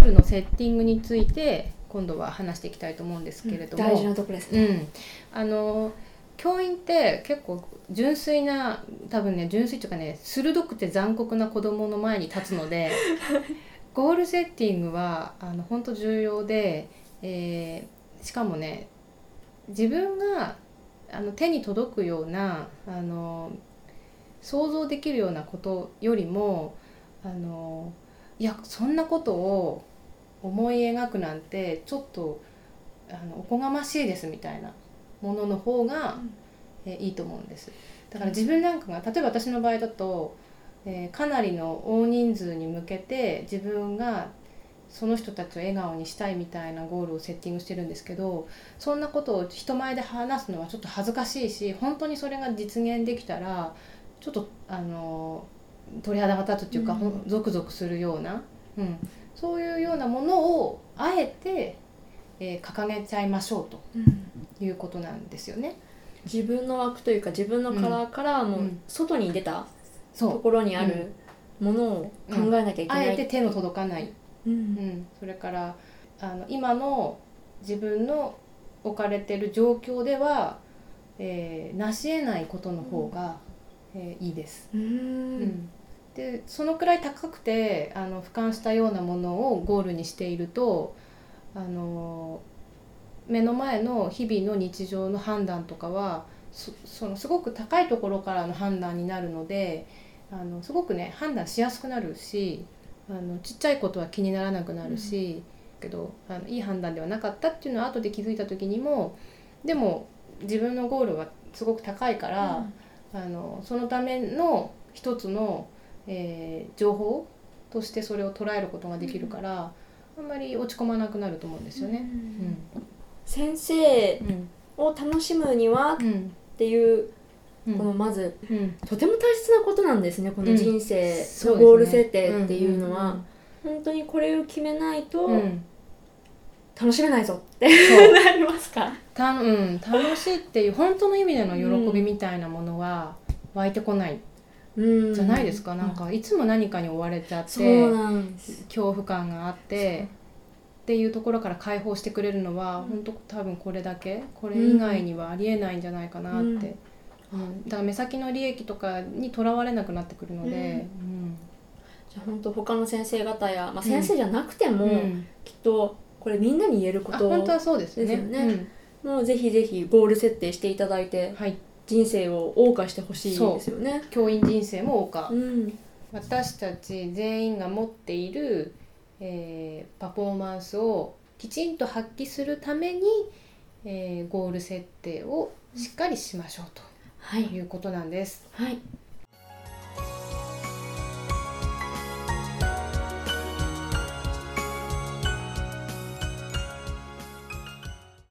ルのセッティングについて今度は話していきたいと思うんですけれども、大事なところですね、うん、あの教員って結構純粋な多分ね純粋というかね鋭くて残酷な子供の前に立つので ゴールセッティングはあの本当重要で、えーしかもね自分があの手に届くようなあの想像できるようなことよりもあのいやそんなことを思い描くなんてちょっとあのおこがましいですみたいなものの方が、えいいと思うんです。だから自分なんかが例えば私の場合だと、えーかなりの大人数に向けて自分がその人たちを笑顔にしたいみたいなゴールをセッティングしてるんですけどそんなことを人前で話すのはちょっと恥ずかしいし本当にそれが実現できたらちょっとあの鳥肌が立つっていうか、うん。ゾクゾクするような、うん、そういうようなものをあえて、えー掲げちゃいましょうとうん。いうことなんですよね。自分の枠というか自分のカラーからもううん。外に出たところにあるものを考えなきゃいけあない、えて手の届かない、ううん。ん、それからあの今の自分の置かれてる状況では、えー成し得ないことの方が、えーいいです。ううんんでそのくらい高くてあの俯瞰したようなものをゴールにしているとあの目の前の日々の日常の判断とかはそそのすごく高いところからの判断になるのであのすごくね判断しやすくなるしあのちっちゃいことは気にならなくなるし、けどあのいい判断ではなかったっていうのは後で気づいた時にもでも自分のゴールはすごく高いから。あのそのための一つの、えー情報としてそれを捉えることができるから、あんまり落ち込まなくなると思うんですよね。先生うん。を楽しむにはっうんていううん。このまずうん。とても大切なことなんですねこの人生のゴール設定っていうのは。本当にこれを決めないとうん。うん楽しめないぞって なりますか？たうん、楽しいっていう本当の意味での喜びみたいなものは湧いてこない。うんじゃないですか、なんかいつも何かに追われちゃって恐怖感があってっていうところから解放してくれるのは、うん。本当多分これだけこれ以外にはありえないんじゃないかなって、うん。うん。だから目先の利益とかにとらわれなくなってくるので、じゃあ本当他の先生方や、まあ、先生じゃなくても、うん。うんきっとこれみんなに言えることあ本当はそうですよね。ねもうぜひぜひゴール設定していただいて。うんはい、人生を謳歌してほしいですよね。教員人生も謳歌、うん。私たち全員が持っている、えーパフォーマンスをきちんと発揮するために、えーゴール設定をしっかりしましょうとはい、いうことなんです。はい、